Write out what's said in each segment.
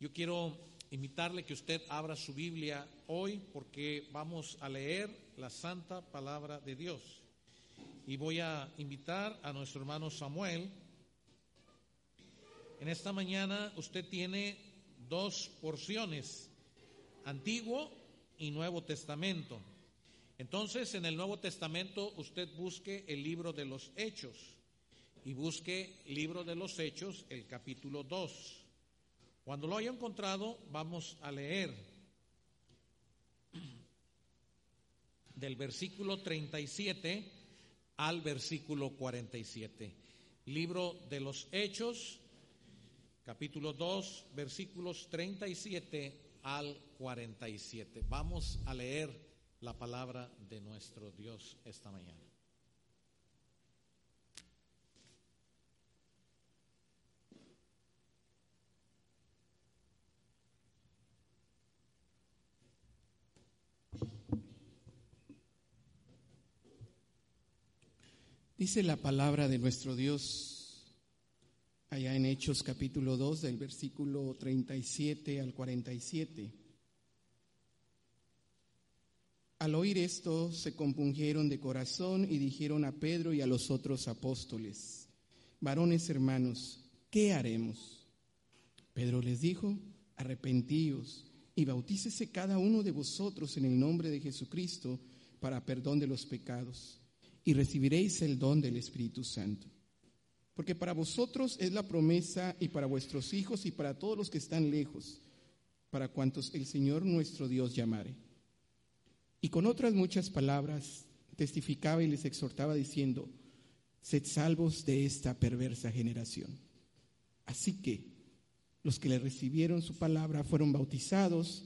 Yo quiero invitarle que usted abra su Biblia hoy porque vamos a leer la santa palabra de Dios. Y voy a invitar a nuestro hermano Samuel. En esta mañana usted tiene dos porciones, Antiguo y Nuevo Testamento. Entonces, en el Nuevo Testamento usted busque el libro de los Hechos y busque libro de los Hechos, el capítulo 2. Cuando lo haya encontrado, vamos a leer del versículo 37 al versículo 47. Libro de los Hechos, capítulo 2, versículos 37 al 47. Vamos a leer la palabra de nuestro Dios esta mañana. Dice la palabra de nuestro Dios allá en Hechos capítulo 2 del versículo 37 al 47. Al oír esto se compungieron de corazón y dijeron a Pedro y a los otros apóstoles, varones hermanos, ¿qué haremos? Pedro les dijo, arrepentíos y bautícese cada uno de vosotros en el nombre de Jesucristo para perdón de los pecados y recibiréis el don del Espíritu Santo. Porque para vosotros es la promesa y para vuestros hijos y para todos los que están lejos, para cuantos el Señor nuestro Dios llamare. Y con otras muchas palabras testificaba y les exhortaba diciendo, sed salvos de esta perversa generación. Así que los que le recibieron su palabra fueron bautizados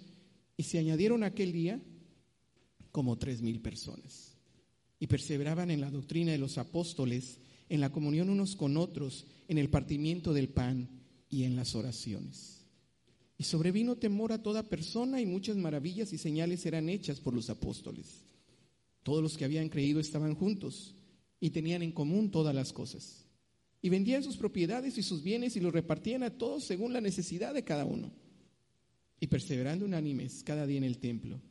y se añadieron aquel día como tres mil personas y perseveraban en la doctrina de los apóstoles, en la comunión unos con otros, en el partimiento del pan y en las oraciones. Y sobrevino temor a toda persona y muchas maravillas y señales eran hechas por los apóstoles. Todos los que habían creído estaban juntos y tenían en común todas las cosas. Y vendían sus propiedades y sus bienes y los repartían a todos según la necesidad de cada uno. Y perseverando unánimes cada día en el templo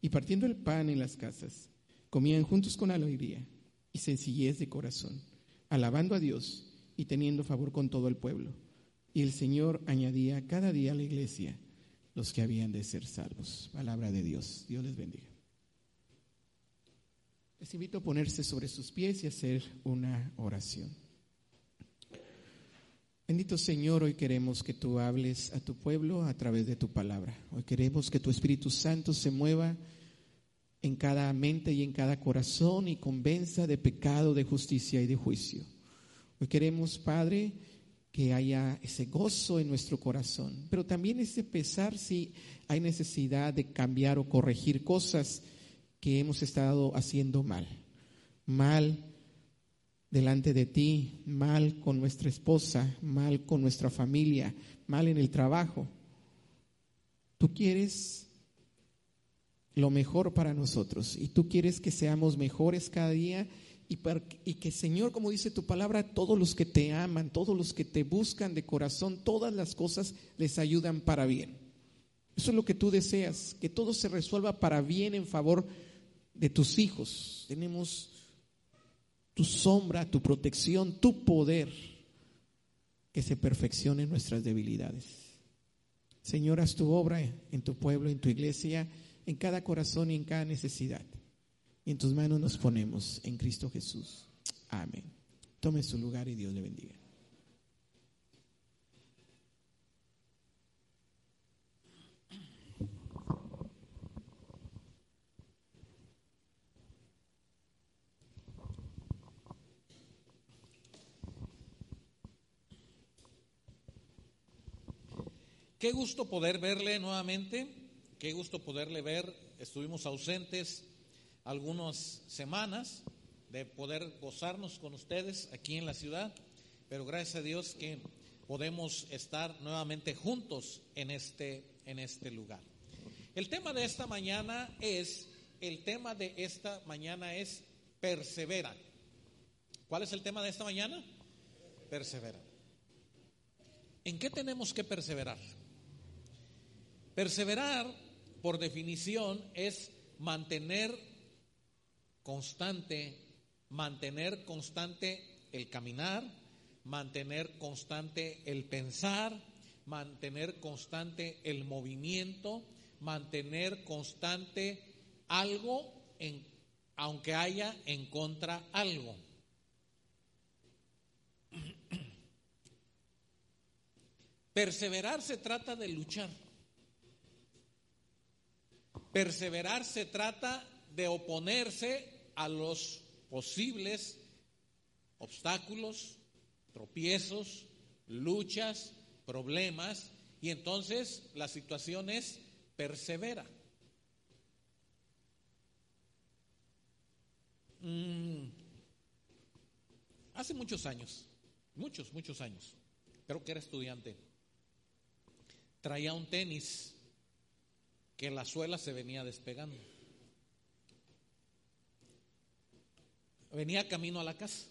y partiendo el pan en las casas Comían juntos con alegría y sencillez de corazón, alabando a Dios y teniendo favor con todo el pueblo. Y el Señor añadía cada día a la iglesia los que habían de ser salvos. Palabra de Dios. Dios les bendiga. Les invito a ponerse sobre sus pies y hacer una oración. Bendito Señor, hoy queremos que tú hables a tu pueblo a través de tu palabra. Hoy queremos que tu Espíritu Santo se mueva en cada mente y en cada corazón y convenza de pecado, de justicia y de juicio. Hoy queremos, Padre, que haya ese gozo en nuestro corazón, pero también ese pesar si hay necesidad de cambiar o corregir cosas que hemos estado haciendo mal. Mal delante de ti, mal con nuestra esposa, mal con nuestra familia, mal en el trabajo. Tú quieres lo mejor para nosotros. Y tú quieres que seamos mejores cada día y, y, que Señor, como dice tu palabra, todos los que te aman, todos los que te buscan de corazón, todas las cosas les ayudan para bien. Eso es lo que tú deseas, que todo se resuelva para bien en favor de tus hijos. Tenemos tu sombra, tu protección, tu poder, que se perfeccione nuestras debilidades. Señor, haz tu obra en tu pueblo, en tu iglesia en cada corazón y en cada necesidad. Y en tus manos nos ponemos en Cristo Jesús. Amén. Tome su lugar y Dios le bendiga. Qué gusto poder verle nuevamente Qué gusto poderle ver. Estuvimos ausentes algunas semanas de poder gozarnos con ustedes aquí en la ciudad, pero gracias a Dios que podemos estar nuevamente juntos en este, en este lugar. El tema de esta mañana es, el tema de esta mañana es persevera. ¿Cuál es el tema de esta mañana? Persevera. ¿En qué tenemos que perseverar? Perseverar, por definición, es mantener constante, mantener constante el caminar, mantener constante el pensar, mantener constante el movimiento, mantener constante algo en, aunque haya en contra algo. Perseverar se trata de luchar. Perseverar se trata de oponerse a los posibles obstáculos, tropiezos, luchas, problemas, y entonces la situación es persevera. Mm, hace muchos años, muchos, muchos años, creo que era estudiante, traía un tenis que la suela se venía despegando. venía camino a la casa.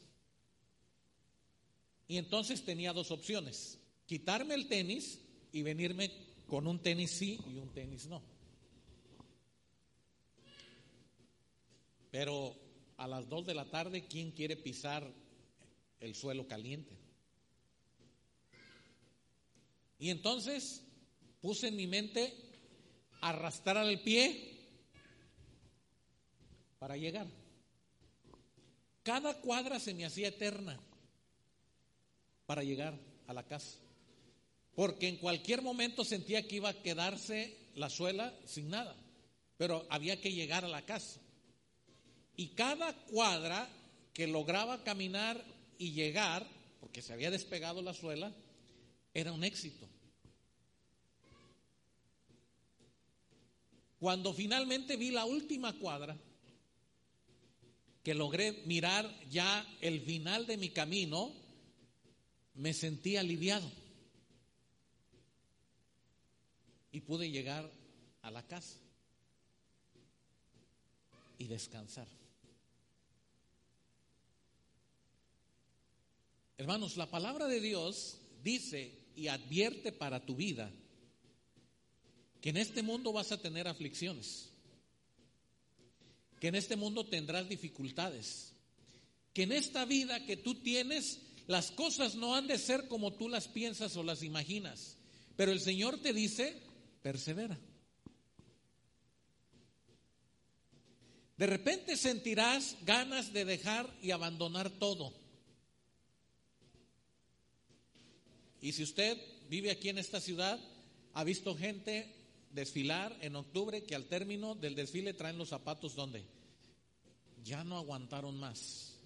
Y entonces tenía dos opciones, quitarme el tenis y venirme con un tenis sí y un tenis no. Pero a las dos de la tarde, ¿quién quiere pisar el suelo caliente? Y entonces puse en mi mente arrastrar el pie para llegar. Cada cuadra se me hacía eterna para llegar a la casa. Porque en cualquier momento sentía que iba a quedarse la suela sin nada. Pero había que llegar a la casa. Y cada cuadra que lograba caminar y llegar, porque se había despegado la suela, era un éxito. Cuando finalmente vi la última cuadra, que logré mirar ya el final de mi camino, me sentí aliviado. Y pude llegar a la casa y descansar. Hermanos, la palabra de Dios dice y advierte para tu vida que en este mundo vas a tener aflicciones que en este mundo tendrás dificultades, que en esta vida que tú tienes las cosas no han de ser como tú las piensas o las imaginas, pero el Señor te dice, persevera. De repente sentirás ganas de dejar y abandonar todo. Y si usted vive aquí en esta ciudad, ha visto gente desfilar en octubre que al término del desfile traen los zapatos donde ya no aguantaron más.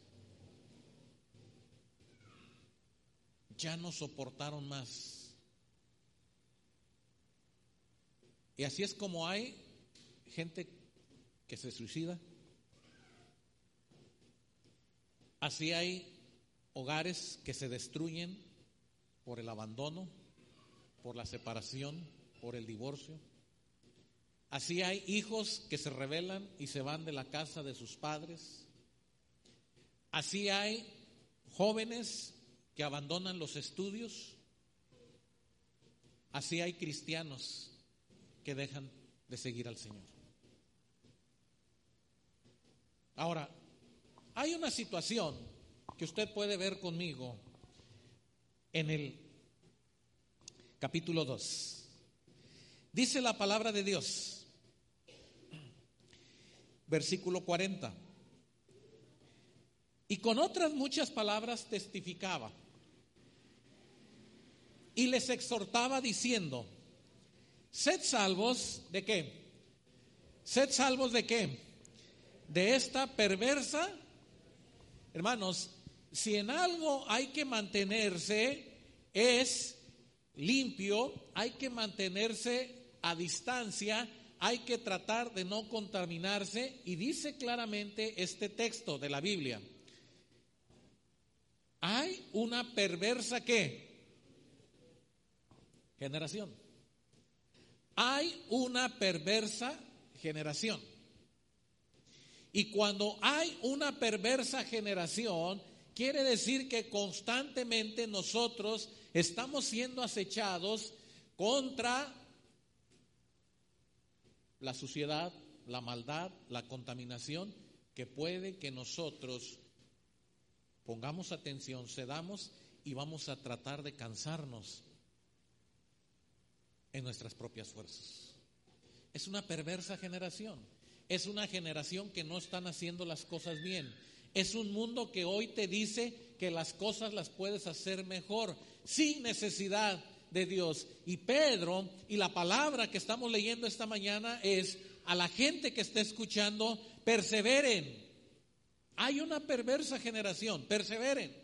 Ya no soportaron más. Y así es como hay gente que se suicida. Así hay hogares que se destruyen por el abandono, por la separación, por el divorcio. Así hay hijos que se rebelan y se van de la casa de sus padres. Así hay jóvenes que abandonan los estudios. Así hay cristianos que dejan de seguir al Señor. Ahora, hay una situación que usted puede ver conmigo en el capítulo 2. Dice la palabra de Dios versículo 40. Y con otras muchas palabras testificaba. Y les exhortaba diciendo, sed salvos de qué? Sed salvos de qué? De esta perversa. Hermanos, si en algo hay que mantenerse es limpio, hay que mantenerse a distancia hay que tratar de no contaminarse y dice claramente este texto de la Biblia. Hay una perversa qué? Generación. Hay una perversa generación. Y cuando hay una perversa generación, quiere decir que constantemente nosotros estamos siendo acechados contra la suciedad, la maldad, la contaminación que puede que nosotros pongamos atención, cedamos y vamos a tratar de cansarnos en nuestras propias fuerzas. Es una perversa generación. Es una generación que no están haciendo las cosas bien. Es un mundo que hoy te dice que las cosas las puedes hacer mejor, sin necesidad de Dios. Y Pedro, y la palabra que estamos leyendo esta mañana es a la gente que está escuchando, perseveren. Hay una perversa generación, perseveren.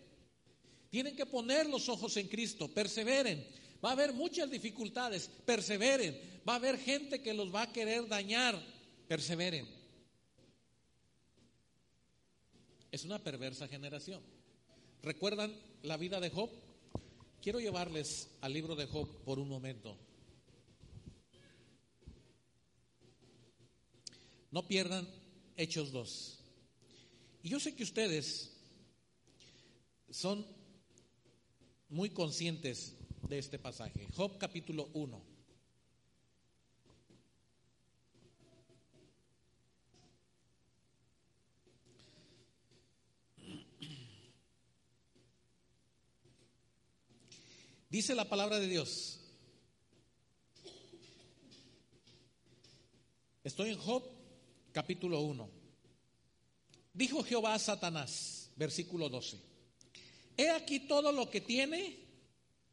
Tienen que poner los ojos en Cristo, perseveren. Va a haber muchas dificultades, perseveren. Va a haber gente que los va a querer dañar, perseveren. Es una perversa generación. ¿Recuerdan la vida de Job? Quiero llevarles al libro de Job por un momento. No pierdan Hechos 2. Y yo sé que ustedes son muy conscientes de este pasaje. Job capítulo 1. Dice la palabra de Dios. Estoy en Job capítulo 1. Dijo Jehová a Satanás, versículo 12. He aquí todo lo que tiene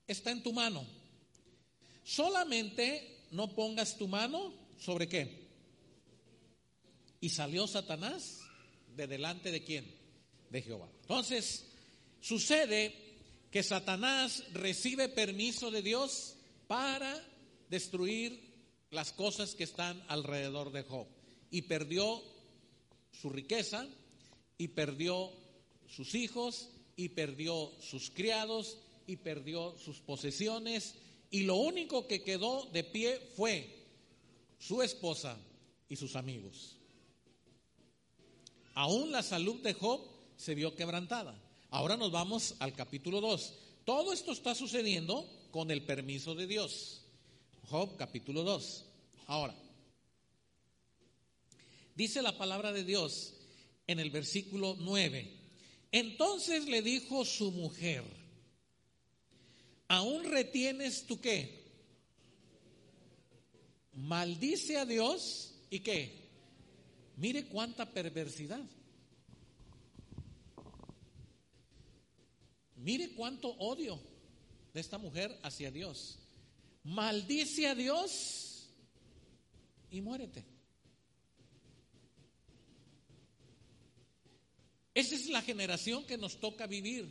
está en tu mano. Solamente no pongas tu mano sobre qué. Y salió Satanás de delante de quién? De Jehová. Entonces, sucede que Satanás recibe permiso de Dios para destruir las cosas que están alrededor de Job. Y perdió su riqueza, y perdió sus hijos, y perdió sus criados, y perdió sus posesiones y lo único que quedó de pie fue su esposa y sus amigos. Aún la salud de Job se vio quebrantada. Ahora nos vamos al capítulo 2. Todo esto está sucediendo con el permiso de Dios. Job capítulo 2. Ahora, dice la palabra de Dios en el versículo 9. Entonces le dijo su mujer, ¿aún retienes tú qué? Maldice a Dios y qué? Mire cuánta perversidad. Mire cuánto odio de esta mujer hacia Dios. Maldice a Dios y muérete. Esa es la generación que nos toca vivir.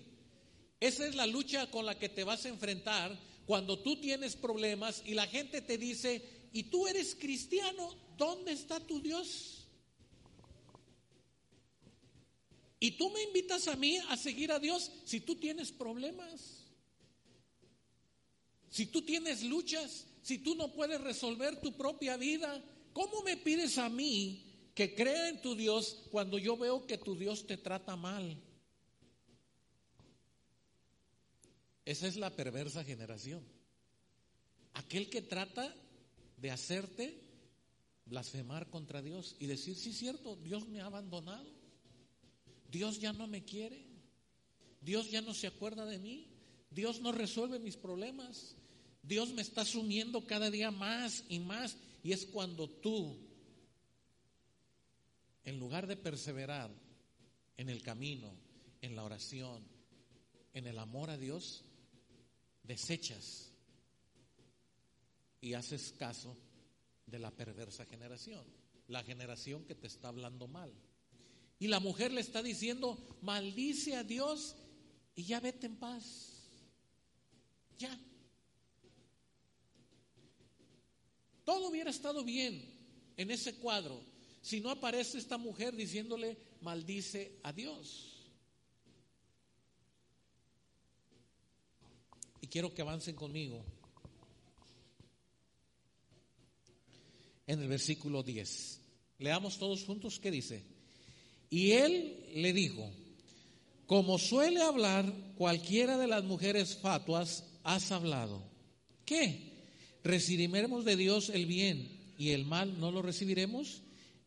Esa es la lucha con la que te vas a enfrentar cuando tú tienes problemas y la gente te dice, ¿y tú eres cristiano? ¿Dónde está tu Dios? Y tú me invitas a mí a seguir a Dios si tú tienes problemas, si tú tienes luchas, si tú no puedes resolver tu propia vida. ¿Cómo me pides a mí que crea en tu Dios cuando yo veo que tu Dios te trata mal? Esa es la perversa generación. Aquel que trata de hacerte blasfemar contra Dios y decir, sí cierto, Dios me ha abandonado. Dios ya no me quiere. Dios ya no se acuerda de mí. Dios no resuelve mis problemas. Dios me está sumiendo cada día más y más. Y es cuando tú, en lugar de perseverar en el camino, en la oración, en el amor a Dios, desechas y haces caso de la perversa generación, la generación que te está hablando mal. Y la mujer le está diciendo, maldice a Dios y ya vete en paz. Ya. Todo hubiera estado bien en ese cuadro si no aparece esta mujer diciéndole, maldice a Dios. Y quiero que avancen conmigo en el versículo 10. Leamos todos juntos qué dice. Y él le dijo, como suele hablar cualquiera de las mujeres fatuas, has hablado. ¿Qué? Recibiremos de Dios el bien y el mal no lo recibiremos,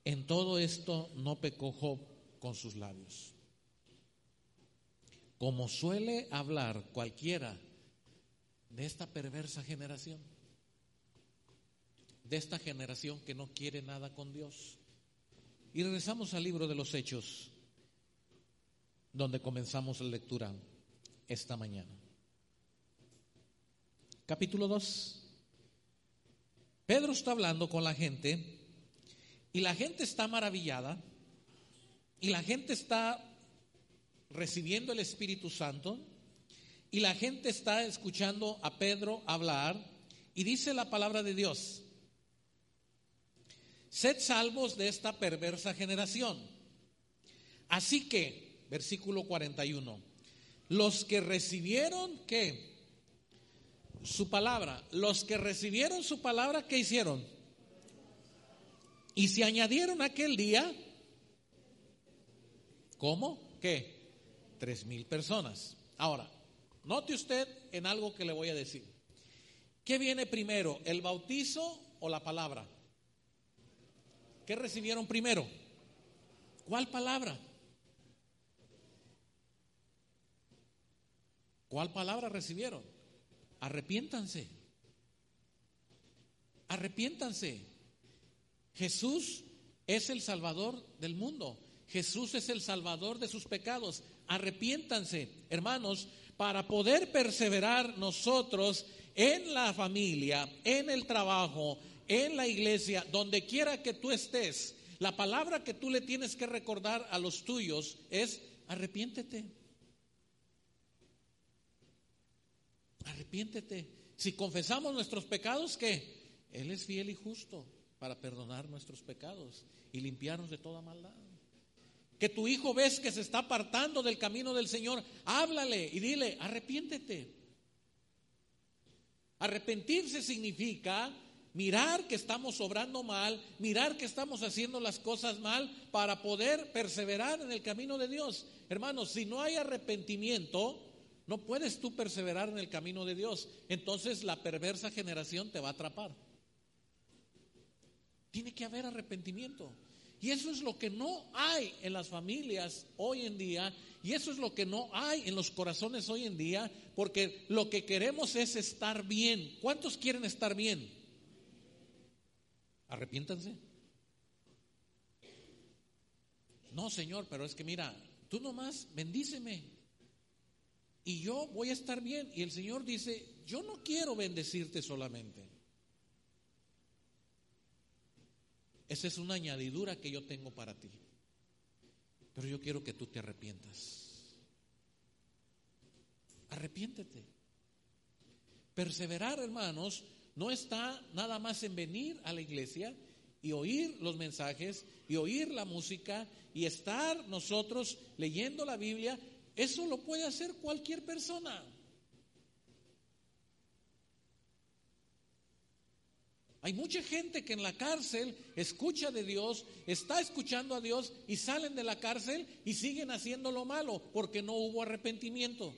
en todo esto no pecó Job con sus labios. Como suele hablar cualquiera de esta perversa generación, de esta generación que no quiere nada con Dios. Y regresamos al libro de los Hechos, donde comenzamos la lectura esta mañana. Capítulo 2. Pedro está hablando con la gente y la gente está maravillada y la gente está recibiendo el Espíritu Santo y la gente está escuchando a Pedro hablar y dice la palabra de Dios, sed salvos de esta perversa generación. Así que, versículo 41, los que recibieron qué? su palabra. Los que recibieron su palabra, ¿qué hicieron? Y se añadieron aquel día, ¿cómo? ¿Qué? Tres mil personas. Ahora, note usted en algo que le voy a decir. ¿Qué viene primero, el bautizo o la palabra? ¿Qué recibieron primero? ¿Cuál palabra? ¿Cuál palabra recibieron? Arrepiéntanse. Arrepiéntanse. Jesús es el Salvador del mundo. Jesús es el Salvador de sus pecados. Arrepiéntanse, hermanos, para poder perseverar nosotros en la familia, en el trabajo, en la iglesia, donde quiera que tú estés. La palabra que tú le tienes que recordar a los tuyos es arrepiéntete. Arrepiéntete. Si confesamos nuestros pecados, ¿qué? Él es fiel y justo para perdonar nuestros pecados y limpiarnos de toda maldad. Que tu hijo ves que se está apartando del camino del Señor, háblale y dile, arrepiéntete. Arrepentirse significa mirar que estamos obrando mal, mirar que estamos haciendo las cosas mal para poder perseverar en el camino de Dios. Hermanos, si no hay arrepentimiento, no puedes tú perseverar en el camino de Dios. Entonces la perversa generación te va a atrapar. Tiene que haber arrepentimiento. Y eso es lo que no hay en las familias hoy en día. Y eso es lo que no hay en los corazones hoy en día. Porque lo que queremos es estar bien. ¿Cuántos quieren estar bien? Arrepiéntanse. No, Señor, pero es que mira, tú nomás bendíceme y yo voy a estar bien. Y el Señor dice, yo no quiero bendecirte solamente. Esa es una añadidura que yo tengo para ti. Pero yo quiero que tú te arrepientas. Arrepiéntete. Perseverar, hermanos, no está nada más en venir a la iglesia y oír los mensajes y oír la música y estar nosotros leyendo la Biblia eso lo puede hacer cualquier persona. Hay mucha gente que en la cárcel escucha de Dios, está escuchando a Dios y salen de la cárcel y siguen haciendo lo malo porque no hubo arrepentimiento.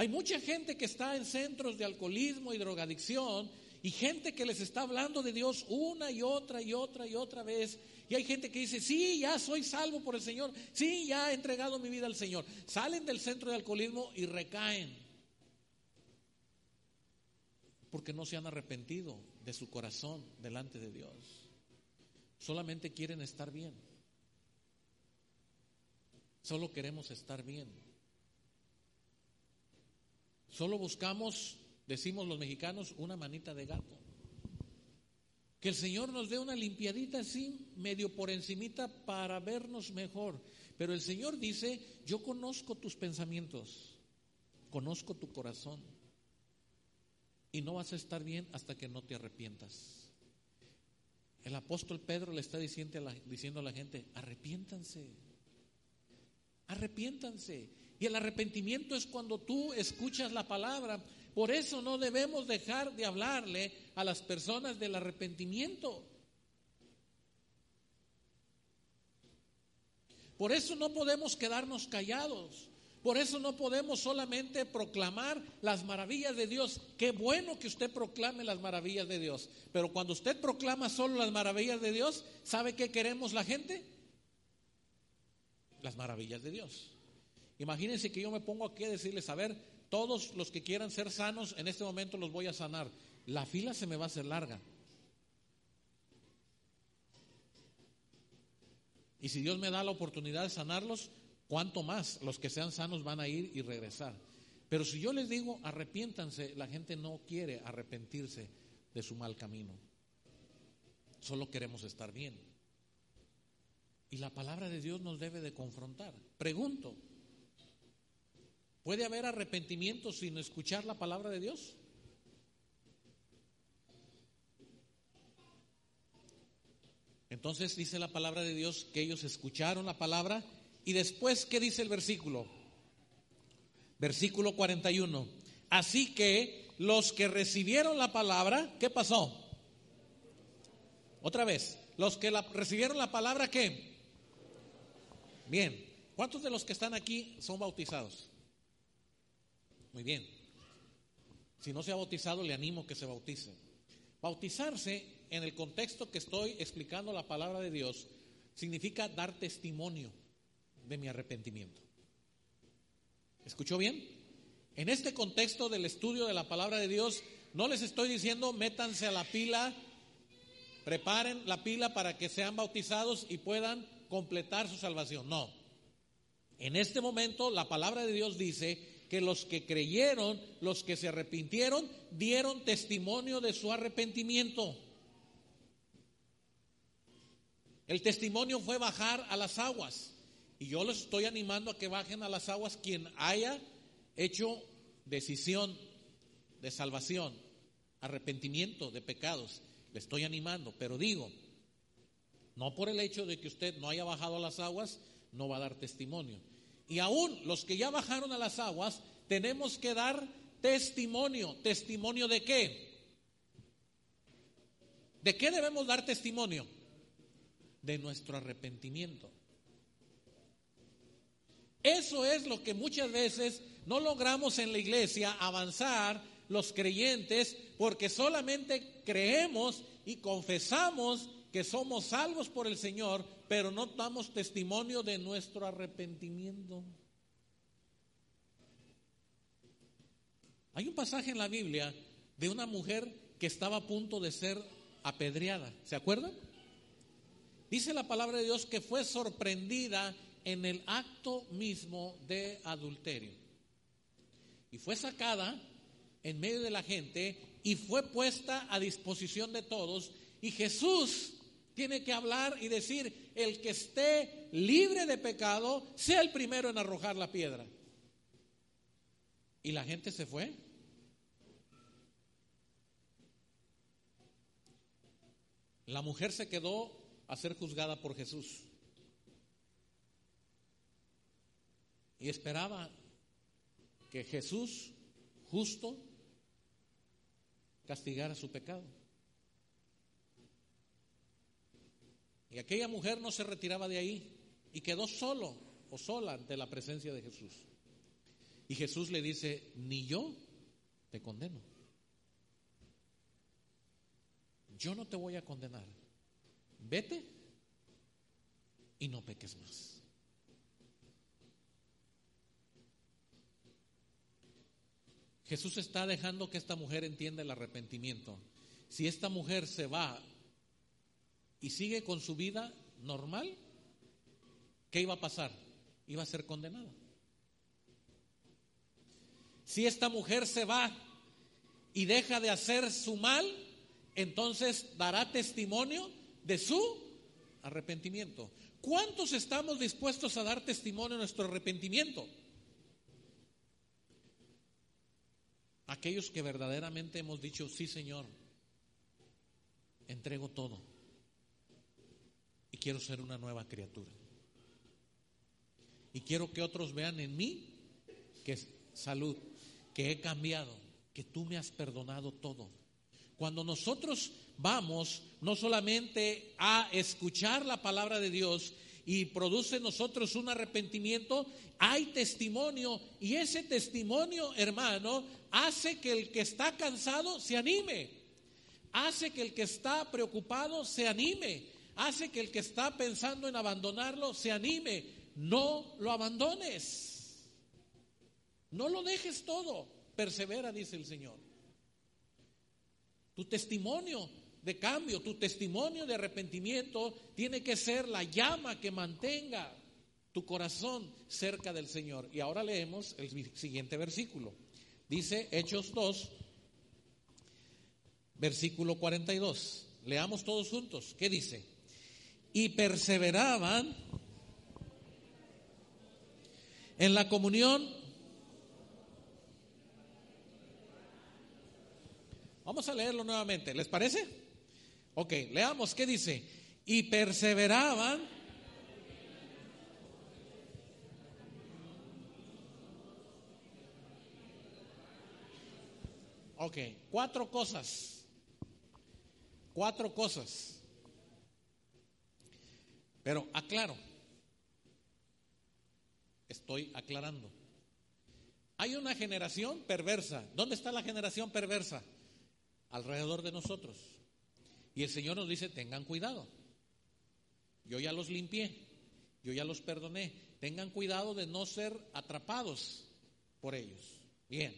Hay mucha gente que está en centros de alcoholismo y drogadicción y gente que les está hablando de Dios una y otra y otra y otra vez y hay gente que dice, sí, ya soy salvo por el Señor, sí, ya he entregado mi vida al Señor. Salen del centro de alcoholismo y recaen. Porque no se han arrepentido de su corazón delante de Dios. Solamente quieren estar bien. Solo queremos estar bien. Solo buscamos, decimos los mexicanos, una manita de gato. Que el Señor nos dé una limpiadita así, medio por encimita, para vernos mejor. Pero el Señor dice, yo conozco tus pensamientos, conozco tu corazón. Y no vas a estar bien hasta que no te arrepientas. El apóstol Pedro le está diciendo a la, diciendo a la gente, arrepiéntanse, arrepiéntanse. Y el arrepentimiento es cuando tú escuchas la palabra, por eso no debemos dejar de hablarle a las personas del arrepentimiento. Por eso no podemos quedarnos callados. Por eso no podemos solamente proclamar las maravillas de Dios. Qué bueno que usted proclame las maravillas de Dios. Pero cuando usted proclama solo las maravillas de Dios, ¿sabe qué queremos la gente? Las maravillas de Dios. Imagínense que yo me pongo aquí a decirles, a ver, todos los que quieran ser sanos, en este momento los voy a sanar. La fila se me va a hacer larga. Y si Dios me da la oportunidad de sanarlos, ¿cuánto más los que sean sanos van a ir y regresar? Pero si yo les digo, arrepiéntanse, la gente no quiere arrepentirse de su mal camino. Solo queremos estar bien. Y la palabra de Dios nos debe de confrontar. Pregunto, ¿puede haber arrepentimiento sin escuchar la palabra de Dios? Entonces dice la palabra de Dios que ellos escucharon la palabra y después, ¿qué dice el versículo? Versículo 41. Así que los que recibieron la palabra, ¿qué pasó? Otra vez, los que la, recibieron la palabra, ¿qué? Bien, ¿cuántos de los que están aquí son bautizados? Muy bien. Si no se ha bautizado, le animo que se bautice. Bautizarse en el contexto que estoy explicando la palabra de Dios, significa dar testimonio de mi arrepentimiento. ¿Escuchó bien? En este contexto del estudio de la palabra de Dios, no les estoy diciendo métanse a la pila, preparen la pila para que sean bautizados y puedan completar su salvación. No. En este momento la palabra de Dios dice que los que creyeron, los que se arrepintieron, dieron testimonio de su arrepentimiento. El testimonio fue bajar a las aguas. Y yo les estoy animando a que bajen a las aguas quien haya hecho decisión de salvación, arrepentimiento de pecados. Le estoy animando, pero digo, no por el hecho de que usted no haya bajado a las aguas, no va a dar testimonio. Y aún los que ya bajaron a las aguas, tenemos que dar testimonio. ¿Testimonio de qué? ¿De qué debemos dar testimonio? de nuestro arrepentimiento. Eso es lo que muchas veces no logramos en la iglesia avanzar los creyentes porque solamente creemos y confesamos que somos salvos por el Señor, pero no damos testimonio de nuestro arrepentimiento. Hay un pasaje en la Biblia de una mujer que estaba a punto de ser apedreada. ¿Se acuerdan? Dice la palabra de Dios que fue sorprendida en el acto mismo de adulterio. Y fue sacada en medio de la gente y fue puesta a disposición de todos. Y Jesús tiene que hablar y decir, el que esté libre de pecado, sea el primero en arrojar la piedra. Y la gente se fue. La mujer se quedó a ser juzgada por Jesús. Y esperaba que Jesús, justo, castigara su pecado. Y aquella mujer no se retiraba de ahí y quedó solo o sola ante la presencia de Jesús. Y Jesús le dice, ni yo te condeno. Yo no te voy a condenar vete y no peques más. Jesús está dejando que esta mujer entienda el arrepentimiento. Si esta mujer se va y sigue con su vida normal, ¿qué iba a pasar? Iba a ser condenada. Si esta mujer se va y deja de hacer su mal, entonces dará testimonio de su arrepentimiento. ¿Cuántos estamos dispuestos a dar testimonio de nuestro arrepentimiento? Aquellos que verdaderamente hemos dicho, sí Señor, entrego todo quiero ser una nueva criatura. Y quiero que otros vean en mí que salud, que he cambiado, que tú me has perdonado todo. Cuando nosotros vamos no solamente a escuchar la palabra de Dios y produce en nosotros un arrepentimiento, hay testimonio y ese testimonio, hermano, hace que el que está cansado se anime, hace que el que está preocupado se anime, hace que el que está pensando en abandonarlo se anime. No lo abandones, no lo dejes todo, persevera, dice el Señor. Tu testimonio de cambio, tu testimonio de arrepentimiento tiene que ser la llama que mantenga tu corazón cerca del Señor. Y ahora leemos el siguiente versículo. Dice Hechos 2, versículo 42. Leamos todos juntos. ¿Qué dice? Y perseveraban en la comunión. Vamos a leerlo nuevamente. ¿Les parece? Ok, leamos. ¿Qué dice? Y perseveraban Ok, cuatro cosas. Cuatro cosas. Pero aclaro. Estoy aclarando. Hay una generación perversa. ¿Dónde está la generación perversa? Alrededor de nosotros. Y el Señor nos dice, tengan cuidado. Yo ya los limpié. Yo ya los perdoné. Tengan cuidado de no ser atrapados por ellos. Bien.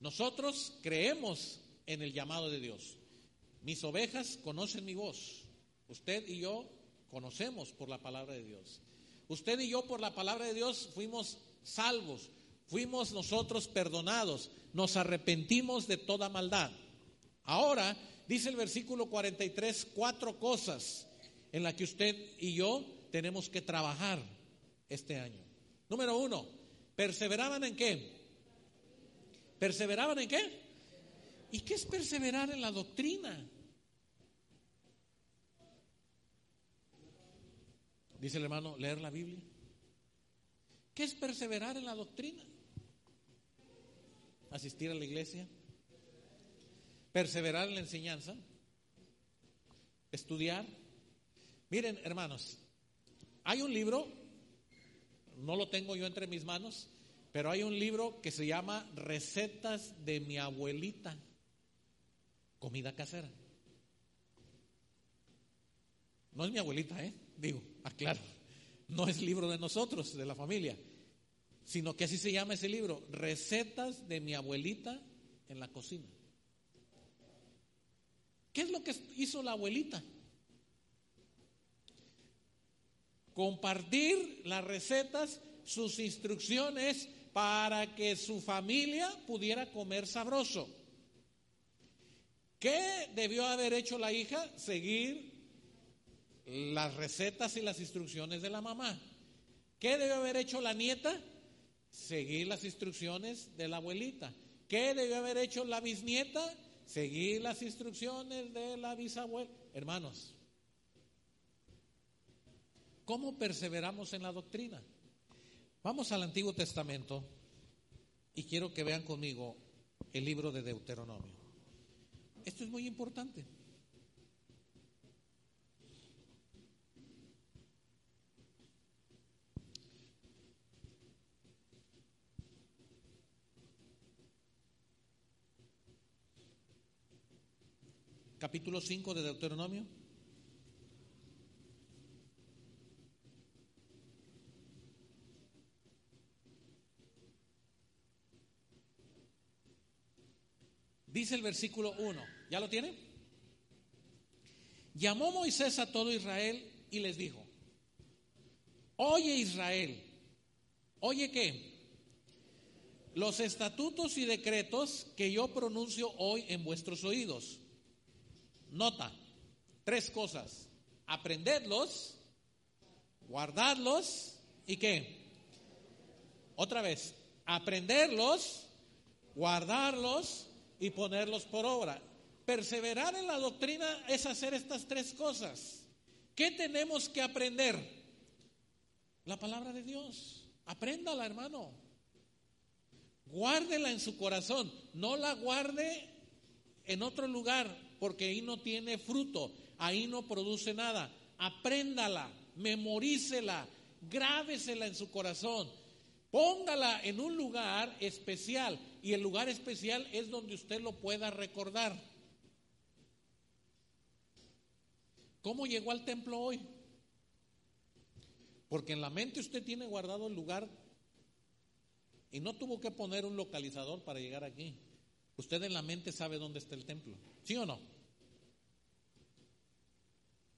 Nosotros creemos en el llamado de Dios. Mis ovejas conocen mi voz. Usted y yo conocemos por la palabra de Dios. Usted y yo por la palabra de Dios fuimos salvos, fuimos nosotros perdonados, nos arrepentimos de toda maldad. Ahora dice el versículo 43 cuatro cosas en las que usted y yo tenemos que trabajar este año. Número uno, perseveraban en qué? ¿Perseveraban en qué? ¿Y qué es perseverar en la doctrina? Dice el hermano, leer la Biblia. ¿Qué es perseverar en la doctrina? Asistir a la iglesia. Perseverar en la enseñanza. Estudiar. Miren, hermanos, hay un libro, no lo tengo yo entre mis manos, pero hay un libro que se llama Recetas de mi abuelita, comida casera. No es mi abuelita, ¿eh? Digo, aclaro. No es libro de nosotros, de la familia, sino que así se llama ese libro, Recetas de mi abuelita en la cocina. ¿Qué es lo que hizo la abuelita? Compartir las recetas, sus instrucciones para que su familia pudiera comer sabroso. ¿Qué debió haber hecho la hija? Seguir las recetas y las instrucciones de la mamá. ¿Qué debió haber hecho la nieta? Seguir las instrucciones de la abuelita. ¿Qué debió haber hecho la bisnieta? Seguir las instrucciones de la bisabuela. Hermanos, ¿cómo perseveramos en la doctrina? Vamos al Antiguo Testamento y quiero que vean conmigo el libro de Deuteronomio. Esto es muy importante. Capítulo 5 de Deuteronomio. Dice el versículo 1, ¿ya lo tiene? Llamó Moisés a todo Israel y les dijo, oye Israel, oye qué, los estatutos y decretos que yo pronuncio hoy en vuestros oídos. Nota, tres cosas, aprendedlos, guardadlos y qué. Otra vez, aprenderlos, guardarlos y ponerlos por obra. Perseverar en la doctrina es hacer estas tres cosas. ¿Qué tenemos que aprender? La palabra de Dios. Apréndala, hermano. Guárdela en su corazón. No la guarde en otro lugar porque ahí no tiene fruto, ahí no produce nada. Apréndala, memorícela, grábesela en su corazón, póngala en un lugar especial y el lugar especial es donde usted lo pueda recordar. ¿Cómo llegó al templo hoy? Porque en la mente usted tiene guardado el lugar y no tuvo que poner un localizador para llegar aquí. Usted en la mente sabe dónde está el templo. ¿Sí o no?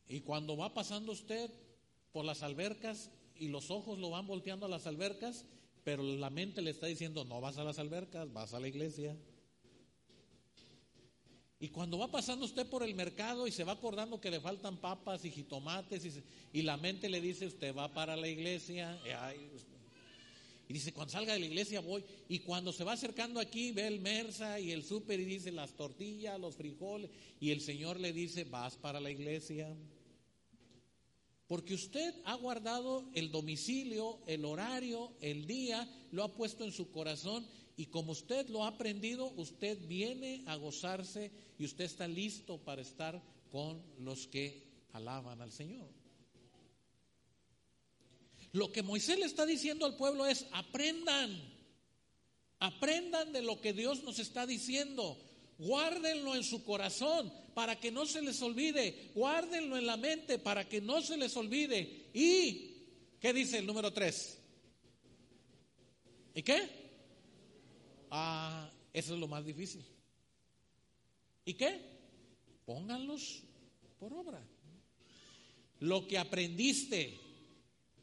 Y cuando va pasando usted por las albercas y los ojos lo van volteando a las albercas, pero la mente le está diciendo, no vas a las albercas, vas a la iglesia. Y cuando va pasando usted por el mercado y se va acordando que le faltan papas y jitomates y, la mente le dice, usted va para la iglesia. Y, dice, cuando salga de la iglesia voy. Y cuando se va acercando aquí ve el Mersa y el súper y dice las tortillas, los frijoles. Y el Señor le dice, vas para la iglesia. Porque usted ha guardado el domicilio, el horario, el día, lo ha puesto en su corazón y como usted lo ha aprendido, usted viene a gozarse y usted está listo para estar con los que alaban al Señor. Lo que Moisés le está diciendo al pueblo es, aprendan, aprendan de lo que Dios nos está diciendo, guárdenlo en su corazón para que no se les olvide, guárdenlo en la mente para que no se les olvide. ¿Y qué dice el número tres? ¿Y qué? Ah, eso es lo más difícil. ¿Y qué? Pónganlos por obra. Lo que aprendiste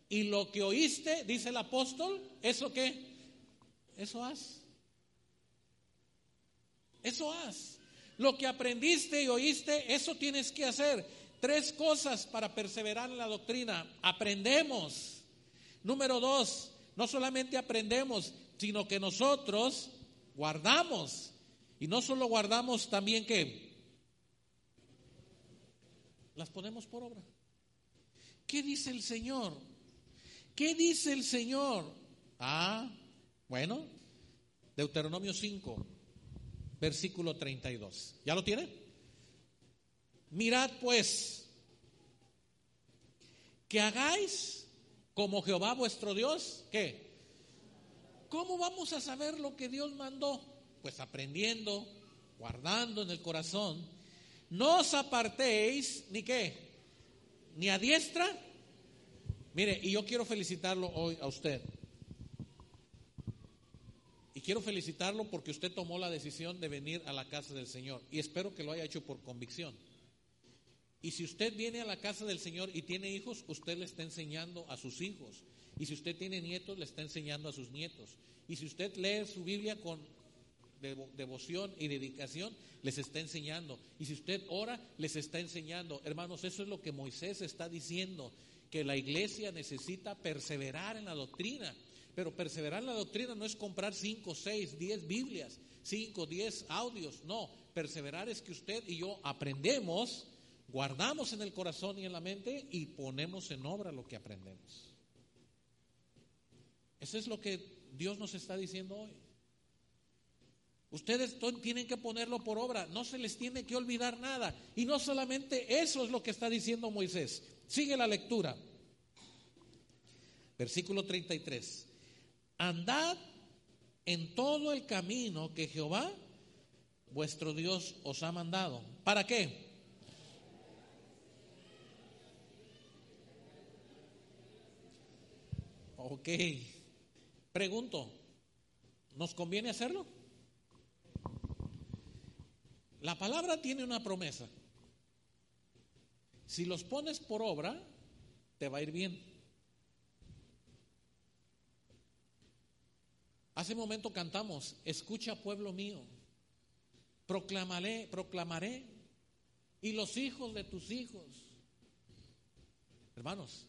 y lo que oíste, dice el apóstol, ¿eso qué? Eso haz. Eso haz. Lo que aprendiste y oíste, eso tienes que hacer. Tres cosas para perseverar en la doctrina. Aprendemos. Número dos, no solamente aprendemos, sino que nosotros guardamos. Y no solo guardamos, también que las ponemos por obra. ¿Qué dice el Señor? ¿Qué dice el Señor? Ah, bueno, Deuteronomio 5, versículo 32. ¿Ya lo tiene? Mirad pues, que hagáis como Jehová vuestro Dios, ¿qué? ¿Cómo vamos a saber lo que Dios mandó? Pues aprendiendo, guardando en el corazón. No os apartéis, ni qué, ni a diestra. Mire, y yo quiero felicitarlo hoy a usted. Quiero felicitarlo porque usted tomó la decisión de venir a la casa del Señor. Y espero que lo haya hecho por convicción. Y si usted viene a la casa del Señor y tiene hijos, usted le está enseñando a sus hijos. Y si usted tiene nietos, le está enseñando a sus nietos. Y si usted lee su Biblia con devoción y dedicación, les está enseñando. Y si usted ora, les está enseñando. Hermanos, eso es lo que Moisés está diciendo, que la iglesia necesita perseverar en la doctrina. Pero perseverar en la doctrina no es comprar 5, 6, 10 Biblias, 5, 10 audios. No, perseverar es que usted y yo aprendemos, guardamos en el corazón y en la mente y ponemos en obra lo que aprendemos. Eso es lo que Dios nos está diciendo hoy. Ustedes tienen que ponerlo por obra, no se les tiene que olvidar nada. Y no solamente eso es lo que está diciendo Moisés. Sigue la lectura. Versículo 33. Andad en todo el camino que Jehová, vuestro Dios, os ha mandado. ¿Para qué? Ok. Pregunto, ¿nos conviene hacerlo? La palabra tiene una promesa. Si los pones por obra, te va a ir bien. Hace un momento cantamos, escucha pueblo mío, proclamaré, proclamaré, y los hijos de tus hijos. Hermanos,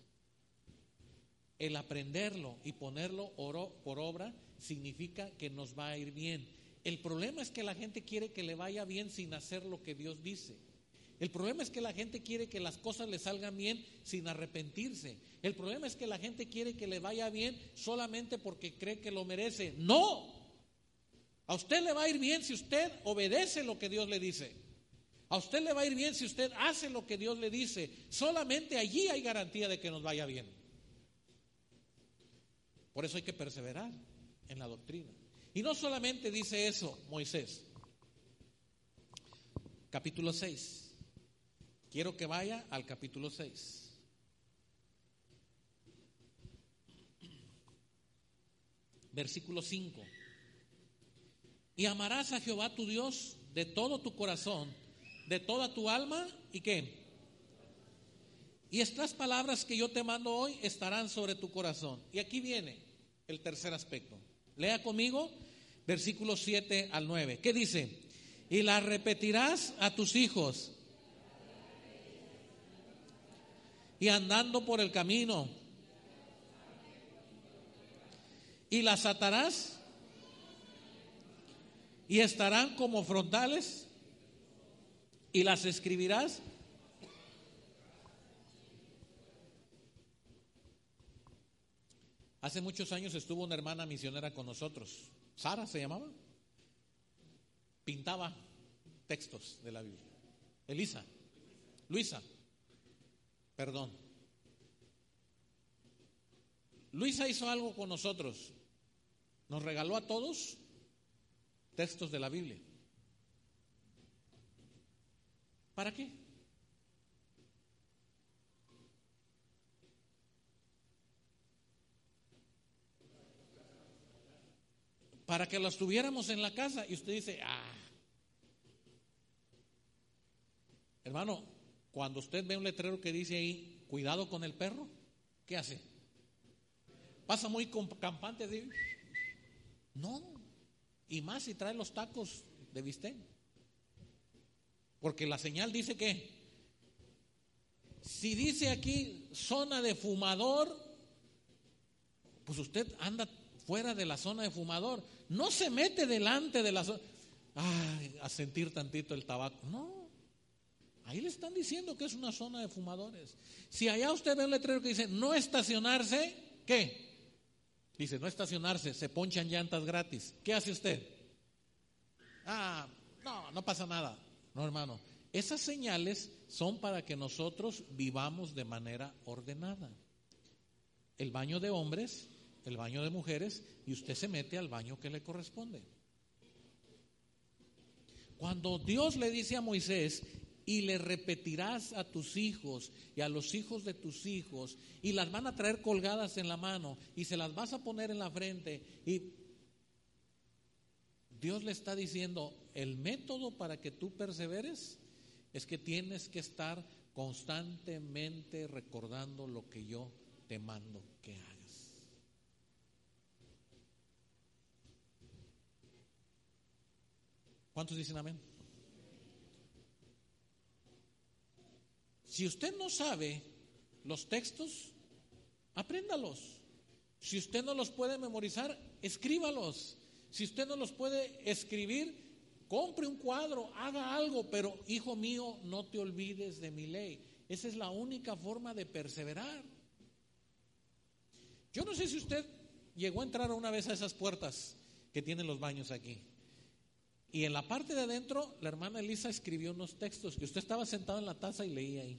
el aprenderlo y ponerlo por obra significa que nos va a ir bien. El problema es que la gente quiere que le vaya bien sin hacer lo que Dios dice. El problema es que la gente quiere que las cosas le salgan bien sin arrepentirse. El problema es que la gente quiere que le vaya bien solamente porque cree que lo merece. No. A usted le va a ir bien si usted obedece lo que Dios le dice. A usted le va a ir bien si usted hace lo que Dios le dice. Solamente allí hay garantía de que nos vaya bien. Por eso hay que perseverar en la doctrina. Y no solamente dice eso Moisés. Capítulo 6. Quiero que vaya al capítulo 6. Versículo 5. Y amarás a Jehová tu Dios de todo tu corazón, de toda tu alma y qué. Y estas palabras que yo te mando hoy estarán sobre tu corazón. Y aquí viene el tercer aspecto. Lea conmigo versículos 7 al 9. ¿Qué dice? Y las repetirás a tus hijos. Y andando por el camino. Y las atarás. Y estarán como frontales. Y las escribirás Hace muchos años estuvo una hermana misionera con nosotros. Sara se llamaba. Pintaba textos de la Biblia. Elisa. Luisa. Perdón. Luisa hizo algo con nosotros. Nos regaló a todos textos de la Biblia. ¿Para qué? para que los tuviéramos en la casa. Y usted dice, ah, hermano, cuando usted ve un letrero que dice ahí, cuidado con el perro, ¿qué hace? Pasa muy campante no, y más si trae los tacos de bistec. Porque la señal dice que, si dice aquí zona de fumador, pues usted anda fuera de la zona de fumador. No se mete delante de la zona. a sentir tantito el tabaco. No. Ahí le están diciendo que es una zona de fumadores. Si allá usted ve un letrero que dice no estacionarse, ¿qué? Dice no estacionarse, se ponchan llantas gratis. ¿Qué hace usted? Ah, no, no pasa nada. No, hermano. Esas señales son para que nosotros vivamos de manera ordenada. El baño de hombres el baño de mujeres y usted se mete al baño que le corresponde. Cuando Dios le dice a Moisés, y le repetirás a tus hijos y a los hijos de tus hijos, y las van a traer colgadas en la mano, y se las vas a poner en la frente, y Dios le está diciendo, el método para que tú perseveres es que tienes que estar constantemente recordando lo que yo te mando que hagas. ¿Cuántos dicen amén? Si usted no sabe los textos, apréndalos. Si usted no los puede memorizar, escríbalos. Si usted no los puede escribir, compre un cuadro, haga algo, pero hijo mío, no te olvides de mi ley. Esa es la única forma de perseverar. Yo no sé si usted llegó a entrar una vez a esas puertas que tienen los baños aquí. Y en la parte de adentro, la hermana Elisa escribió unos textos que usted estaba sentado en la taza y leía ahí.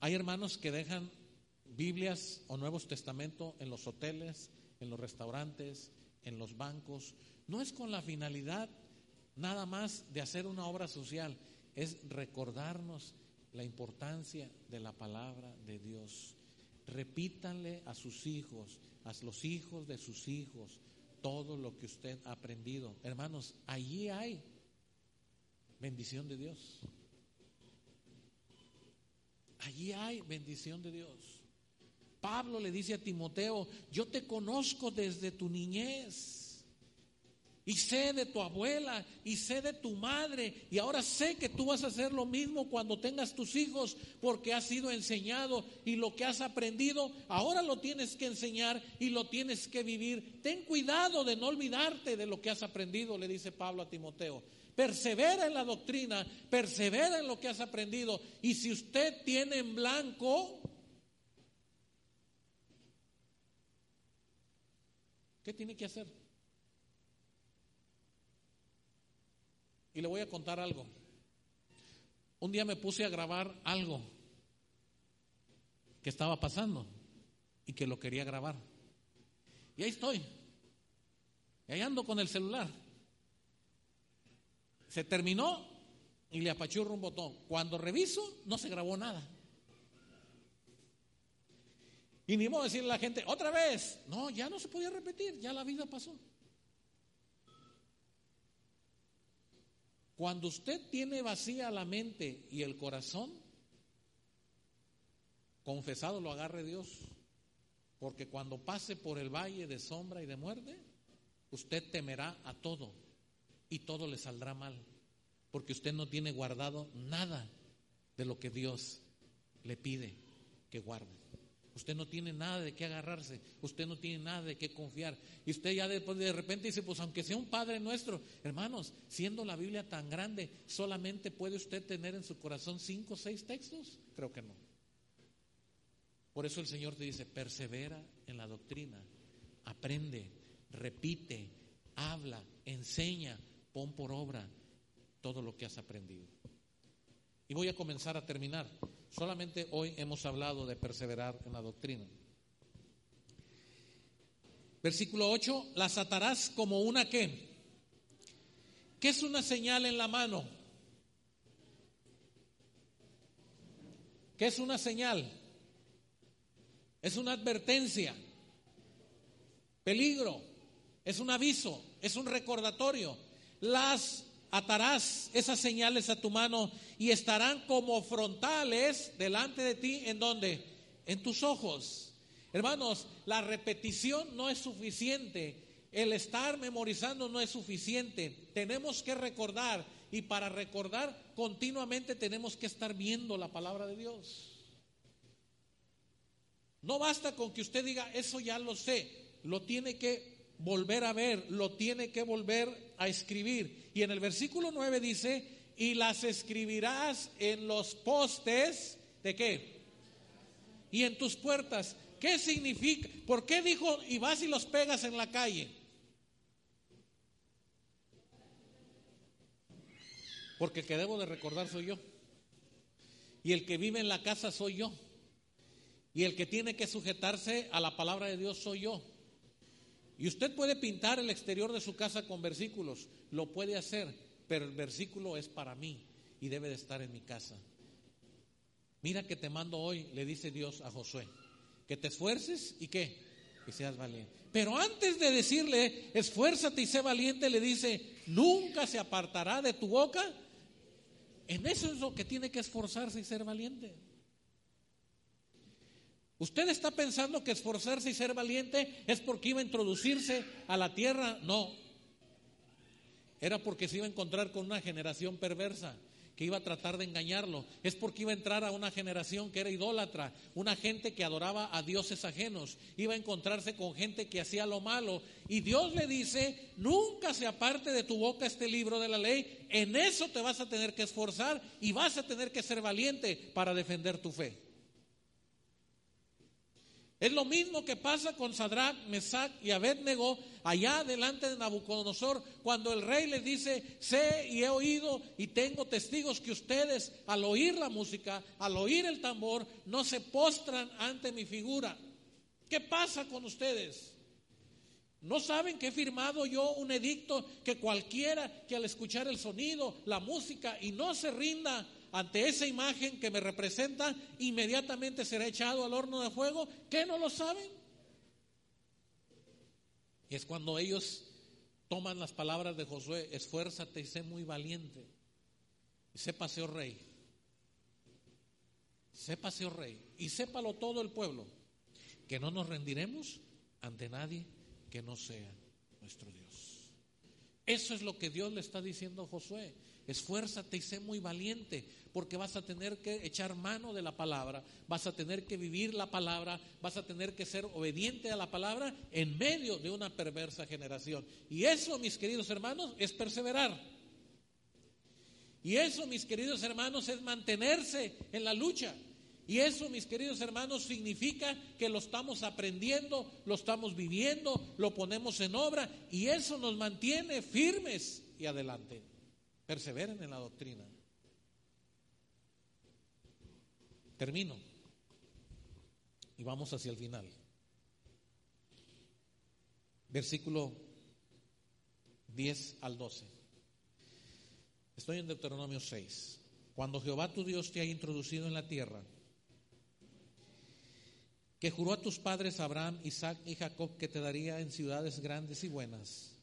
Hay hermanos que dejan Biblias o Nuevos Testamentos en los hoteles, en los restaurantes, en los bancos. No es con la finalidad nada más de hacer una obra social, es recordarnos la importancia de la palabra de Dios. Repítanle a sus hijos, a los hijos de sus hijos, todo lo que usted ha aprendido. Hermanos, allí hay bendición de Dios. Allí hay bendición de Dios. Pablo le dice a Timoteo, yo te conozco desde tu niñez y sé de tu abuela y sé de tu madre y ahora sé que tú vas a hacer lo mismo cuando tengas tus hijos porque has sido enseñado y lo que has aprendido ahora lo tienes que enseñar y lo tienes que vivir. Ten cuidado de no olvidarte de lo que has aprendido, le dice Pablo a Timoteo. Persevera en la doctrina, persevera en lo que has aprendido y si usted tiene en blanco, ¿Qué tiene que hacer? Y le voy a contar algo. Un día me puse a grabar algo que estaba pasando y que lo quería grabar. Y ahí estoy. Y ahí ando con el celular. Se terminó y le apachurro un botón. Cuando reviso, no se grabó nada. Y ni modo decirle a la gente, otra vez. No, ya no se podía repetir, ya la vida pasó. Cuando usted tiene vacía la mente y el corazón, confesado lo agarre Dios. Porque cuando pase por el valle de sombra y de muerte, usted temerá a todo y todo le saldrá mal. Porque usted no tiene guardado nada de lo que Dios le pide que guarde. Usted no tiene nada de qué agarrarse, usted no tiene nada de qué confiar. Y usted ya después de repente dice, pues aunque sea un Padre nuestro, hermanos, siendo la Biblia tan grande, ¿solamente puede usted tener en su corazón cinco o seis textos? Creo que no. Por eso el Señor te dice, persevera en la doctrina, aprende, repite, habla, enseña, pon por obra todo lo que has aprendido. Y voy a comenzar a terminar. Solamente hoy hemos hablado de perseverar en la doctrina. Versículo 8, las atarás como una qué. ¿Qué es una señal en la mano? ¿Qué es una señal? Es una advertencia. Peligro. Es un aviso. Es un recordatorio. Las atarás esas señales a tu mano y estarán como frontales delante de ti. ¿En donde En tus ojos. Hermanos, la repetición no es suficiente. El estar memorizando no es suficiente. Tenemos que recordar y para recordar continuamente tenemos que estar viendo la palabra de Dios. No basta con que usted diga, eso ya lo sé. Lo tiene que volver a ver, lo tiene que volver a escribir. Y en el versículo 9 dice, y las escribirás en los postes de qué? Y en tus puertas. ¿Qué significa? ¿Por qué dijo y vas y los pegas en la calle? Porque el que debo de recordar soy yo. Y el que vive en la casa soy yo. Y el que tiene que sujetarse a la palabra de Dios soy yo. Y usted puede pintar el exterior de su casa con versículos, lo puede hacer, pero el versículo es para mí y debe de estar en mi casa. Mira que te mando hoy, le dice Dios a Josué, que te esfuerces y que, que seas valiente. Pero antes de decirle, esfuérzate y sé valiente, le dice, nunca se apartará de tu boca. En eso es lo que tiene que esforzarse y ser valiente. ¿Usted está pensando que esforzarse y ser valiente es porque iba a introducirse a la tierra? No. Era porque se iba a encontrar con una generación perversa que iba a tratar de engañarlo. Es porque iba a entrar a una generación que era idólatra, una gente que adoraba a dioses ajenos. Iba a encontrarse con gente que hacía lo malo. Y Dios le dice, nunca se aparte de tu boca este libro de la ley. En eso te vas a tener que esforzar y vas a tener que ser valiente para defender tu fe. Es lo mismo que pasa con Sadrach, Mesach y Abednego allá delante de Nabucodonosor, cuando el rey les dice, sé y he oído y tengo testigos que ustedes al oír la música, al oír el tambor, no se postran ante mi figura. ¿Qué pasa con ustedes? ¿No saben que he firmado yo un edicto que cualquiera que al escuchar el sonido, la música y no se rinda ante esa imagen que me representa, inmediatamente será echado al horno de fuego. ¿Qué no lo saben? Y es cuando ellos toman las palabras de Josué, esfuérzate y sé muy valiente. Y sépase, oh rey. Sépase, oh rey. Y sépalo todo el pueblo, que no nos rendiremos ante nadie que no sea nuestro Dios. Eso es lo que Dios le está diciendo a Josué. Esfuérzate y sé muy valiente, porque vas a tener que echar mano de la palabra, vas a tener que vivir la palabra, vas a tener que ser obediente a la palabra en medio de una perversa generación. Y eso, mis queridos hermanos, es perseverar. Y eso, mis queridos hermanos, es mantenerse en la lucha. Y eso, mis queridos hermanos, significa que lo estamos aprendiendo, lo estamos viviendo, lo ponemos en obra y eso nos mantiene firmes y adelante. Perseveren en la doctrina. Termino y vamos hacia el final. Versículo 10 al 12. Estoy en Deuteronomio 6. Cuando Jehová tu Dios te ha introducido en la tierra, que juró a tus padres Abraham, Isaac y Jacob que te daría en ciudades grandes y buenas,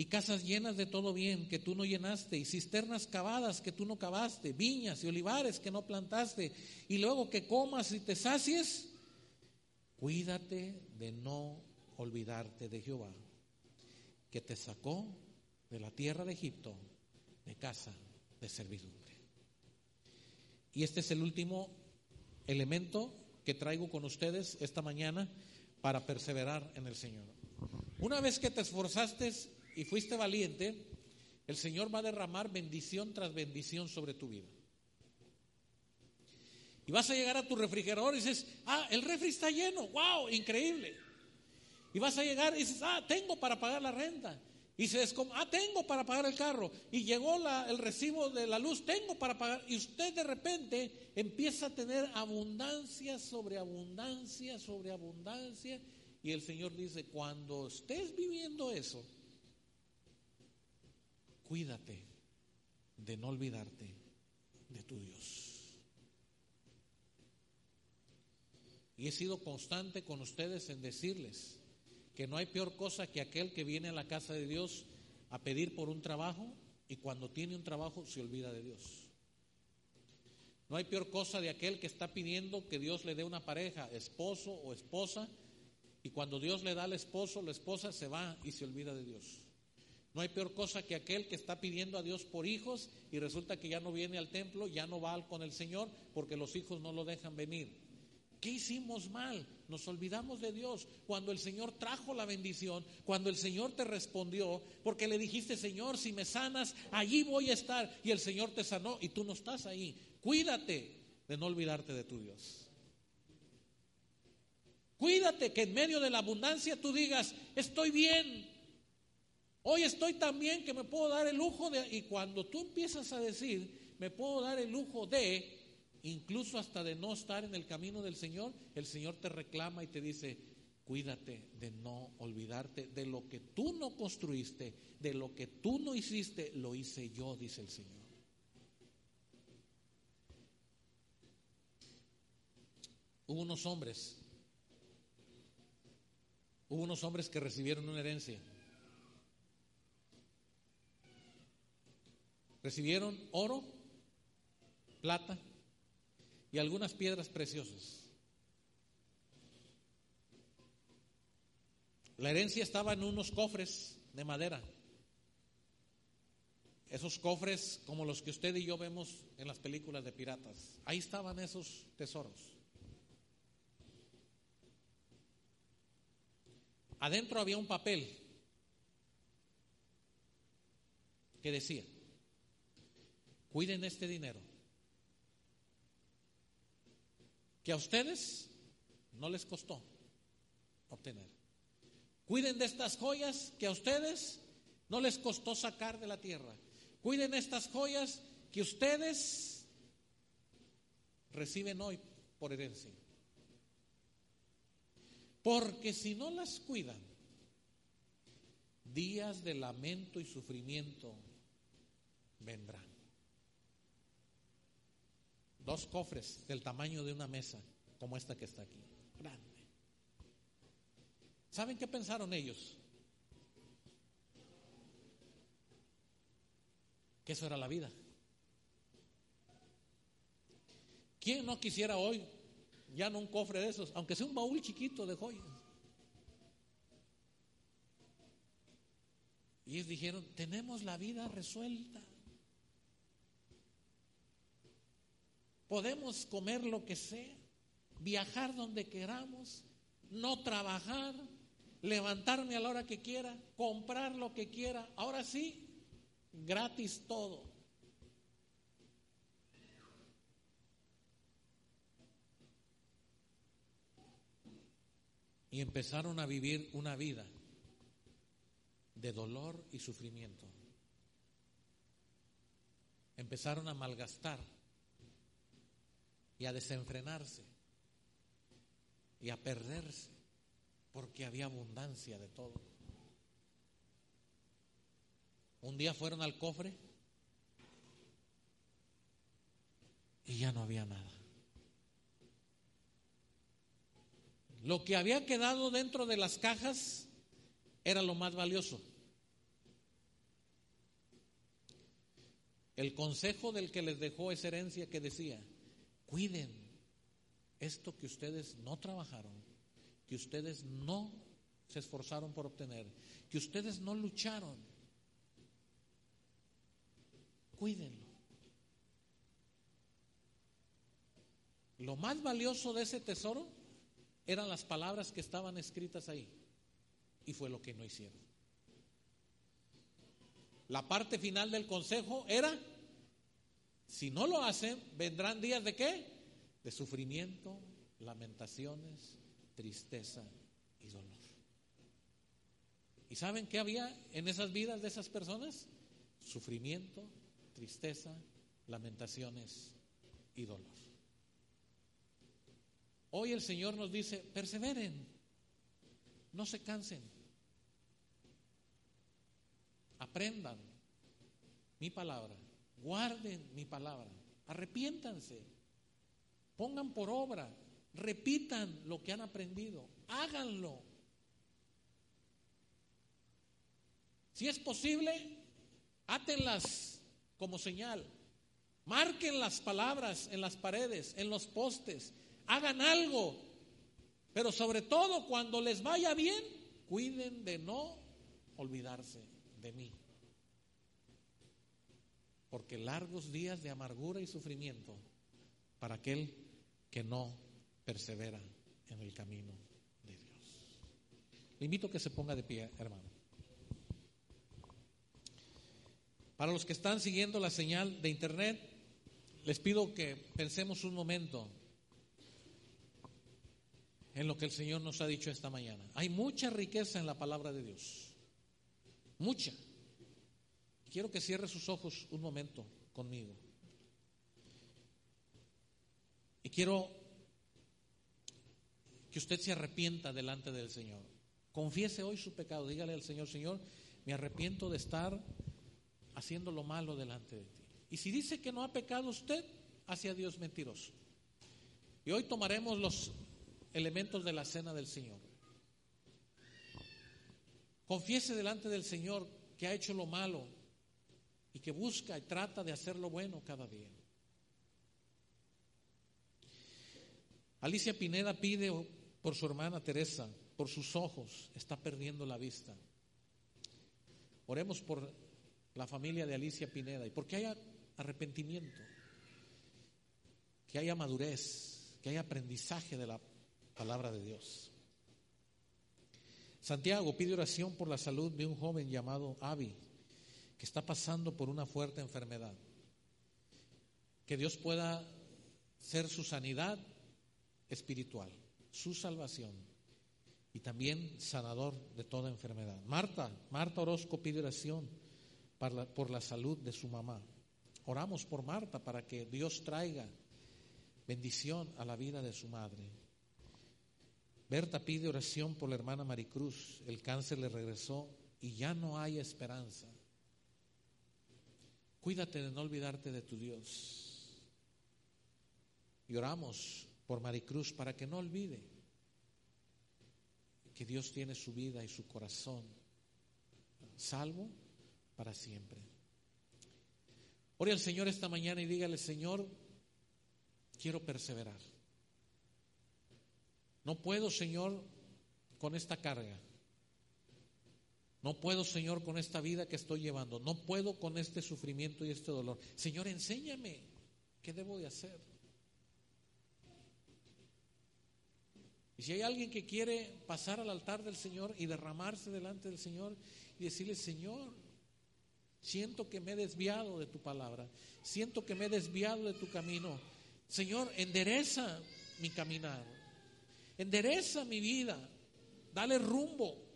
y casas llenas de todo bien que tú no llenaste, y cisternas cavadas que tú no cavaste, viñas y olivares que no plantaste, y luego que comas y te sacies, cuídate de no olvidarte de Jehová, que te sacó de la tierra de Egipto, de casa de servidumbre. Y este es el último elemento que traigo con ustedes esta mañana para perseverar en el Señor. Una vez que te esforzaste y fuiste valiente, el Señor va a derramar bendición tras bendición sobre tu vida. Y vas a llegar a tu refrigerador y dices, ah, el refri está lleno, wow, increíble. Y vas a llegar y dices, ah, tengo para pagar la renta. Y se ah, tengo para pagar el carro. Y llegó el recibo de la luz, tengo para pagar. Y usted de repente empieza a tener abundancia sobre abundancia sobre abundancia. Y el Señor dice, cuando estés viviendo eso, cuídate de no olvidarte de tu Dios. Y he sido constante con ustedes en decirles, que no hay peor cosa que aquel que viene a la casa de Dios a pedir por un trabajo y cuando tiene un trabajo se olvida de Dios. No hay peor cosa de aquel que está pidiendo que Dios le dé una pareja, esposo o esposa, y cuando Dios le da al esposo, la esposa se va y se olvida de Dios. No hay peor cosa que aquel que está pidiendo a Dios por hijos y resulta que ya no viene al templo, ya no va con el Señor porque los hijos no lo dejan venir. ¿Qué hicimos mal? Nos olvidamos de Dios cuando el Señor trajo la bendición, cuando el Señor te respondió, porque le dijiste, Señor, si me sanas, allí voy a estar. Y el Señor te sanó y tú no estás ahí. Cuídate de no olvidarte de tu Dios. Cuídate que en medio de la abundancia tú digas, estoy bien. Hoy estoy tan bien que me puedo dar el lujo de... Y cuando tú empiezas a decir, me puedo dar el lujo de, incluso hasta de no estar en el camino del Señor, el Señor te reclama y te dice, cuídate de no olvidarte de lo que tú no construiste, de lo que tú no hiciste, lo hice yo, dice el Señor. Hubo unos hombres, hubo unos hombres que recibieron una herencia. Recibieron oro, plata, y algunas piedras preciosas. La herencia estaba en unos cofres de madera. Esos cofres como los que usted y yo vemos en las películas de piratas. Ahí estaban esos tesoros. Adentro había un papel que decía, cuiden este dinero que a ustedes no les costó obtener. Cuiden de estas joyas que a ustedes no les costó sacar de la tierra. Cuiden estas joyas que ustedes reciben hoy por herencia. Porque si no las cuidan, días de lamento y sufrimiento vendrán dos cofres del tamaño de una mesa, como esta que está aquí, grande. ¿Saben qué pensaron ellos? Que eso era la vida. ¿Quién no quisiera hoy ya no un cofre de esos, aunque sea un baúl chiquito de joyas? Y ellos dijeron, tenemos la vida resuelta. Podemos comer lo que sea, viajar donde queramos, no trabajar, levantarme a la hora que quiera, comprar lo que quiera. Ahora sí, gratis todo. Y empezaron a vivir una vida de dolor y sufrimiento. Empezaron a malgastar y a desenfrenarse y a perderse porque había abundancia de todo. Un día fueron al cofre y ya no había nada. Lo que había quedado dentro de las cajas era lo más valioso. El consejo del que les dejó esa herencia que decía, cuiden esto que ustedes no trabajaron, que ustedes no se esforzaron por obtener, que ustedes no lucharon. Cuídenlo. Lo más valioso de ese tesoro eran las palabras que estaban escritas ahí. Y fue lo que no hicieron. La parte final del consejo era, si no lo hacen, vendrán días de qué? De sufrimiento, lamentaciones, tristeza y dolor. ¿Y saben qué había en esas vidas de esas personas? Sufrimiento, tristeza, lamentaciones y dolor. Hoy el Señor nos dice, perseveren, no se cansen, aprendan mi palabra, guarden mi palabra, arrepiéntanse, pongan por obra, repitan lo que han aprendido, háganlo. Si es posible, átenlas como señal, marquen las palabras en las paredes, en los postes, hagan algo, pero sobre todo cuando les vaya bien, cuiden de no olvidarse de mí. Porque largos días de amargura y sufrimiento para aquel que no persevera en el camino de Dios. Le invito a que se ponga de pie, hermano. Para los que están siguiendo la señal de internet, les pido que pensemos un momento en lo que el Señor nos ha dicho esta mañana. Hay mucha riqueza en la palabra de Dios. Mucha. Quiero que cierre sus ojos un momento conmigo. Y quiero que usted se arrepienta delante del Señor. Confiese hoy su pecado. Dígale al Señor, Señor, me arrepiento de estar haciendo lo malo delante de ti. Y si dice que no ha pecado usted, hacia Dios mentiroso. Y hoy tomaremos los elementos de la cena del Señor. Confiese delante del Señor que ha hecho lo malo y que busca y trata de hacer lo bueno cada día. Alicia Pineda pide por su hermana Teresa, por sus ojos, está perdiendo la vista. Oremos por la familia de Alicia Pineda y porque haya arrepentimiento, que haya madurez, que haya aprendizaje de la palabra de Dios. Santiago pide oración por la salud de un joven llamado Avi, que está pasando por una fuerte enfermedad. Que Dios pueda ser su sanidad espiritual, su salvación y también sanador de toda enfermedad. Marta, Marta Orozco pide oración por la salud de su mamá. Oramos por Marta para que Dios traiga bendición a la vida de su madre. Berta pide oración por la hermana Maricruz. El cáncer le regresó y ya no hay esperanza. Cuídate de no olvidarte de tu Dios. Y oramos por Maricruz para que no olvide que Dios tiene su vida y su corazón salvo para siempre. Ore al Señor esta mañana y dígale, Señor, quiero perseverar. No puedo, Señor, con esta carga. No puedo, Señor, con esta vida que estoy llevando. No puedo con este sufrimiento y este dolor. Señor, enséñame qué debo de hacer. Y si hay alguien que quiere pasar al altar del Señor y derramarse delante del Señor y decirle, Señor, siento que me he desviado de tu palabra, siento que me he desviado de tu camino. Señor, endereza mi caminar endereza mi vida, dale rumbo.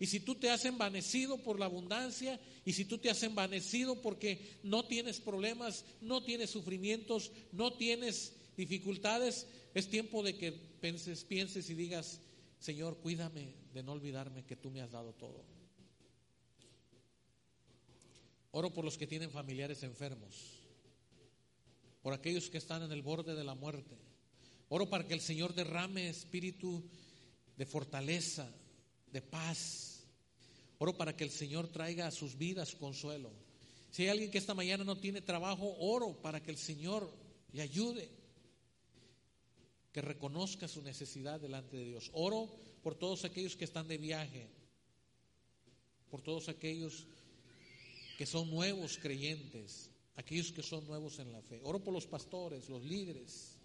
Y si tú te has envanecido por la abundancia, y si tú te has envanecido porque no tienes problemas, no tienes sufrimientos, no tienes dificultades, es tiempo de que pienses, pienses y digas, Señor, cuídame de no olvidarme que tú me has dado todo. Oro por los que tienen familiares enfermos, por aquellos que están en el borde de la muerte. Oro para que el Señor derrame espíritu de fortaleza, de paz, Oro para que el Señor traiga a sus vidas consuelo. Si hay alguien que esta mañana no tiene trabajo, oro para que el Señor le ayude, que reconozca su necesidad delante de Dios. Oro por todos aquellos que están de viaje, por todos aquellos que son nuevos creyentes, aquellos que son nuevos en la fe. Oro por los pastores, los líderes.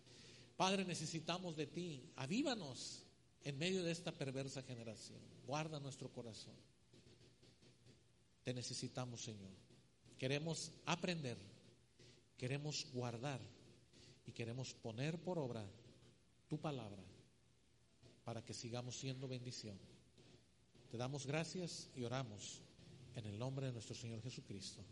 Padre, necesitamos de ti. Avívanos en medio de esta perversa generación. Guarda nuestro corazón. Te necesitamos, Señor. Queremos aprender, queremos guardar y queremos poner por obra tu palabra para que sigamos siendo bendición. Te damos gracias y oramos en el nombre de nuestro Señor Jesucristo.